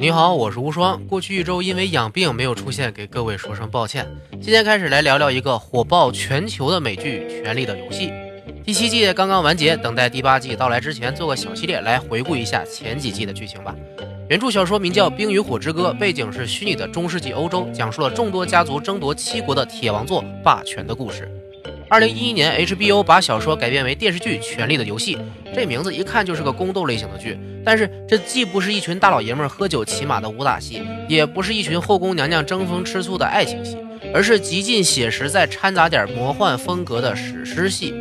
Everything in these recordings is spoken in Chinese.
你好，我是无双。过去一周因为养病没有出现，给各位说声抱歉。今天开始来聊聊一个火爆全球的美剧《权力的游戏》。第七季刚刚完结，等待第八季到来之前，做个小系列来回顾一下前几季的剧情吧。原著小说名叫《冰与火之歌》，背景是虚拟的中世纪欧洲，讲述了众多家族争夺七国的铁王座霸权的故事。二零一一年，HBO 把小说改编为电视剧《权力的游戏》，这名字一看就是个宫斗类型的剧。但是这既不是一群大老爷们喝酒骑马的武打戏，也不是一群后宫娘娘争风吃醋的爱情戏，而是极尽写实，再掺杂点魔幻风格的史诗戏。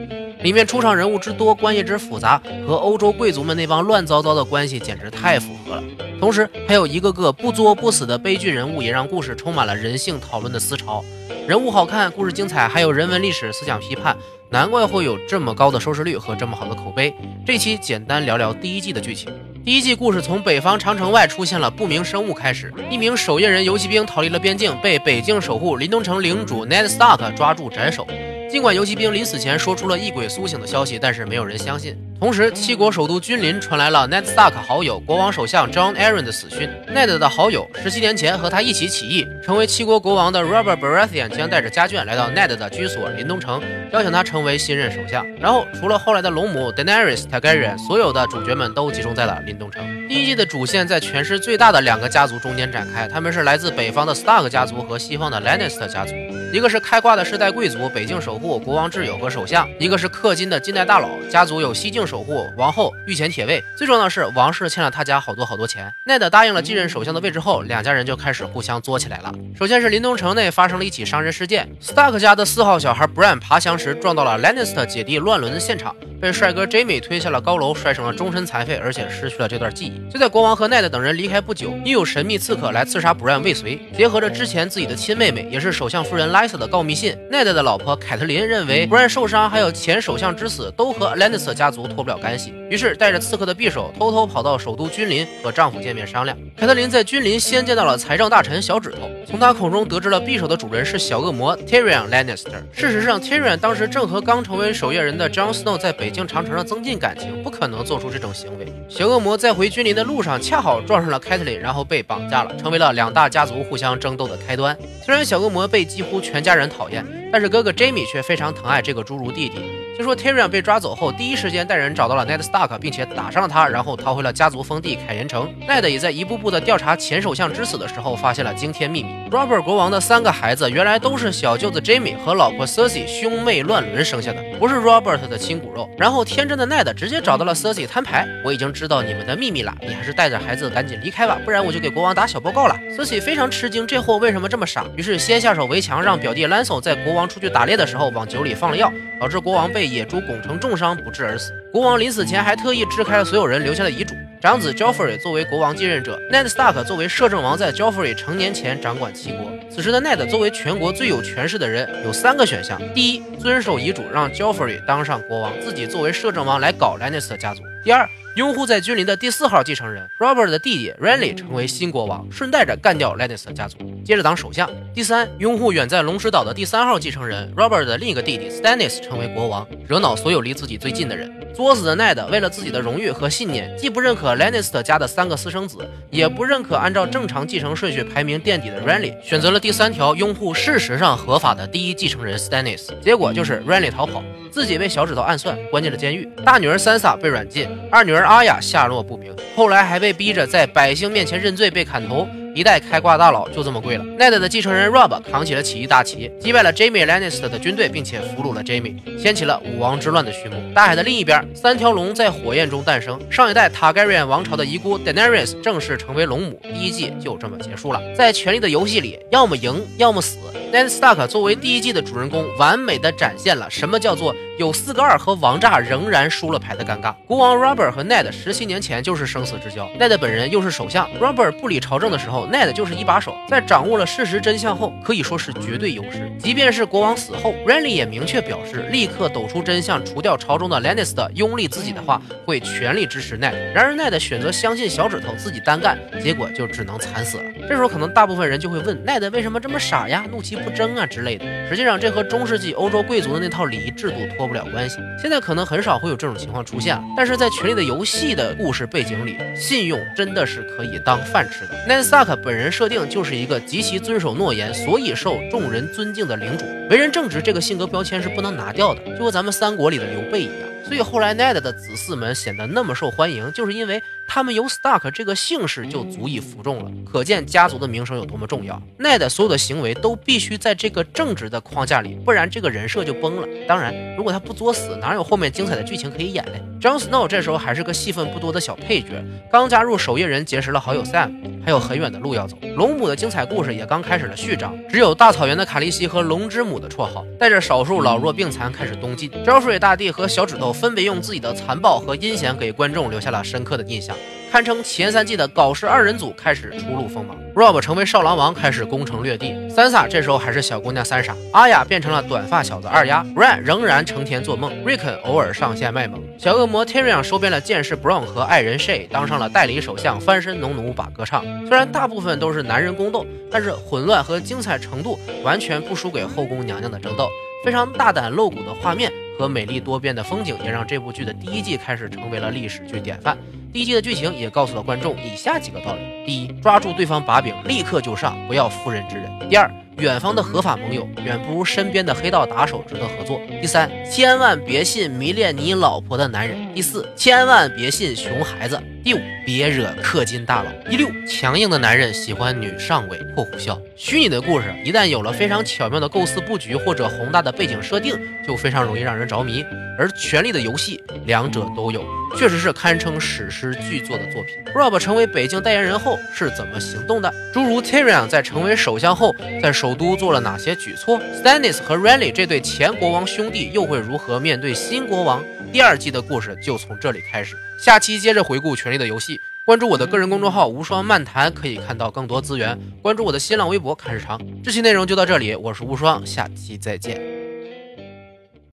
里面出场人物之多，关系之复杂，和欧洲贵族们那帮乱糟糟的关系简直太符合了。同时，还有一个个不作不死的悲剧人物，也让故事充满了人性讨论的思潮。人物好看，故事精彩，还有人文历史思想批判，难怪会有这么高的收视率和这么好的口碑。这期简单聊聊第一季的剧情。第一季故事从北方长城外出现了不明生物开始，一名守夜人游骑兵逃离了边境，被北境守护林东城领主 Ned Stark 抓住斩首。尽管游击兵临死前说出了异鬼苏醒的消息，但是没有人相信。同时，七国首都君临传来了 Ned Stark 好友国王首相 John Arryn 的死讯。Ned 的好友十七年前和他一起起义，成为七国国王的 Robert Baratheon 将带着家眷来到 Ned 的居所临冬城，邀请他成为新任首相。然后，除了后来的龙母 Daenerys Targaryen，所有的主角们都集中在了临冬城。第一季的主线在全市最大的两个家族中间展开，他们是来自北方的 Stark 家族和西方的 Lannister 家族。一个是开挂的世代贵族，北境守护国王挚友和首相；一个是氪金的近代大佬，家族有西境守护王后、御前铁卫。最重要的是，王室欠了他家好多好多钱。奈德答应了继任首相的位置后，两家人就开始互相作起来了。首先是林东城内发生了一起伤人事件，Stark 家的四号小孩 Bran 爬墙时撞到了 Lannister 姐弟乱伦的现场，被帅哥 Jamie 推下了高楼，摔成了终身残废，而且失去了这段记忆。就在国王和奈德等人离开不久，又有神秘刺客来刺杀 Bran 未遂。结合着之前自己的亲妹妹，也是首相夫人 Lisa 的告密信，奈德的老婆凯特琳认为 Bran 受伤，还有前首相之死，都和 Lannister 家族脱不了干系，于是带着刺客的匕首，偷偷跑到首都君临和丈夫见面商量。凯特琳在君临先见到了财政大臣小指头，从他口中得知了匕首的主人是小恶魔 Tyrion Lannister。事实上，Tyrion 当时正和刚成为守夜人的 Jon Snow 在北北京长城上增进感情，不可能做出这种行为。小恶魔在回君临的路上，恰好撞上了凯特琳，然后被绑架了，成为了两大家族互相争斗的开端。虽然小恶魔被几乎全家人讨厌，但是哥哥 Jamie 却非常疼爱这个侏儒弟弟。听说 Tyrion 被抓走后，第一时间带人找到了 Ned Stark，并且打伤了他，然后逃回了家族封地凯岩城。Ned 也在一步步的调查前首相之死的时候，发现了惊天秘密：Robert 国王的三个孩子原来都是小舅子 Jamie 和老婆 Cersei 兄妹乱伦生下的，不是 Robert 的亲骨肉。然后天真的 Ned 直接找到了 Cersei 摊牌：“我已经知道你们的秘密了，你还是带着孩子赶紧离开吧，不然我就给国王打小报告了。”Cersei 非常吃惊，这货为什么这么傻？于是先下手为强，让表弟 Lancel 在国王出去打猎的时候往酒里放了药，导致国王被野猪拱成重伤不治而死。国王临死前还特意支开了所有人，留下了遗嘱：长子 Joffrey 作为国王继任者，Ned Stark 作为摄政王，在 Joffrey 成年前掌管七国。此时的 Ned 作为全国最有权势的人，有三个选项：第一，遵守遗嘱，让 Joffrey 当上国王，自己作为摄政王来搞 Lannister 家族；第二，拥护在君临的第四号继承人 Robert 的弟弟 Renly 成为新国王，顺带着干掉 Lannister 家族，接着当首相；第三，拥护远在龙石岛的第三号继承人 Robert 的另一个弟弟 Stannis 成为国王，惹恼所有离自己最近的人。作死的 Ned 为了自己的荣誉和信念，既不认可 Lannister 家的三个私生子，也不认可按照正常继承顺序排名垫底的 Renly，选择了第三条，拥护事实上合法的第一继承人 Stannis。结果就是 Renly 逃跑，自己被小指头暗算，关进了监狱。大女儿 Sansa 被软禁，二女儿阿雅下落不明，后来还被逼着在百姓面前认罪，被砍头。一代开挂大佬就这么跪了。Ned 的继承人 Rob 扛起了起义大旗，击败了 Jamie Lannister 的军队，并且俘虏了 Jamie，掀起了武王之乱的序幕。大海的另一边，三条龙在火焰中诞生。上一代 Targaryen 王朝的遗孤 Daenerys 正式成为龙母。第一季就这么结束了。在权力的游戏里，要么赢，要么死。Ned Stark 作为第一季的主人公，完美的展现了什么叫做有四个二和王炸仍然输了牌的尴尬。国王 Robert 和 Ned 十七年前就是生死之交，Ned 本人又是首相，Robert 不理朝政的时候。Ned 就是一把手，在掌握了事实真相后，可以说是绝对优势。即便是国王死后，Renly 也明确表示，立刻抖出真相，除掉朝中的 Lannister，拥立自己的话，会全力支持 Ned。然而 Ned 选择相信小指头，自己单干，结果就只能惨死了。这时候可能大部分人就会问，Ned 为什么这么傻呀？怒其不争啊之类的。实际上，这和中世纪欧洲贵族的那套礼仪制度脱不了关系。现在可能很少会有这种情况出现了，但是在《权力的游戏》的故事背景里，信用真的是可以当饭吃的。Ned Stark 本人设定就是一个极其遵守诺言，所以受众人尊敬的领主，为人正直这个性格标签是不能拿掉的，就和咱们三国里的刘备一样。所以后来 Ned 的子嗣们显得那么受欢迎，就是因为他们有 Stark 这个姓氏就足以服众了，可见家族的名声有多么重要。Ned 所有的行为都必须在这个正直的框架里，不然这个人设就崩了。当然，如果他不作死，哪有后面精彩的剧情可以演嘞？Jon Snow 这时候还是个戏份不多的小配角，刚加入守夜人，结识了好友 Sam，还有很远的路要走。龙母的精彩故事也刚开始了序章，只有大草原的卡利西和龙之母的绰号，带着少数老弱病残开始东进。招水大帝和小指头。分别用自己的残暴和阴险给观众留下了深刻的印象，堪称前三季的搞事二人组开始初露锋芒。Rob 成为少狼王，开始攻城略地。Sansa 这时候还是小姑娘三傻。阿雅变成了短发小子二丫。，Ran 仍然成天做梦。Rickon 偶尔上线卖萌。小恶魔 Tyrion 收编了剑士 Bron 和爱人 Shay，当上了代理首相，翻身农奴把歌唱。虽然大部分都是男人宫斗，但是混乱和精彩程度完全不输给后宫娘娘的争斗。非常大胆露骨的画面。和美丽多变的风景也让这部剧的第一季开始成为了历史剧典范。第一季的剧情也告诉了观众以下几个道理：第一，抓住对方把柄，立刻就上，不要妇人之仁；第二，远方的合法盟友远不如身边的黑道打手值得合作；第三，千万别信迷恋你老婆的男人；第四，千万别信熊孩子。第五，别惹氪金大佬。第六，强硬的男人喜欢女上位（括弧笑）。虚拟的故事一旦有了非常巧妙的构思布局或者宏大的背景设定，就非常容易让人着迷。而《权力的游戏》两者都有，确实是堪称史诗巨作的作品。Rob 成为北京代言人后是怎么行动的？诸如 Tyrion 在成为首相后，在首都做了哪些举措？Stannis 和 Renly 这对前国王兄弟又会如何面对新国王？第二季的故事就从这里开始。下期接着回顾《权力的游戏》，关注我的个人公众号“无双漫谈”，可以看到更多资源。关注我的新浪微博“看日常”。这期内容就到这里，我是无双，下期再见。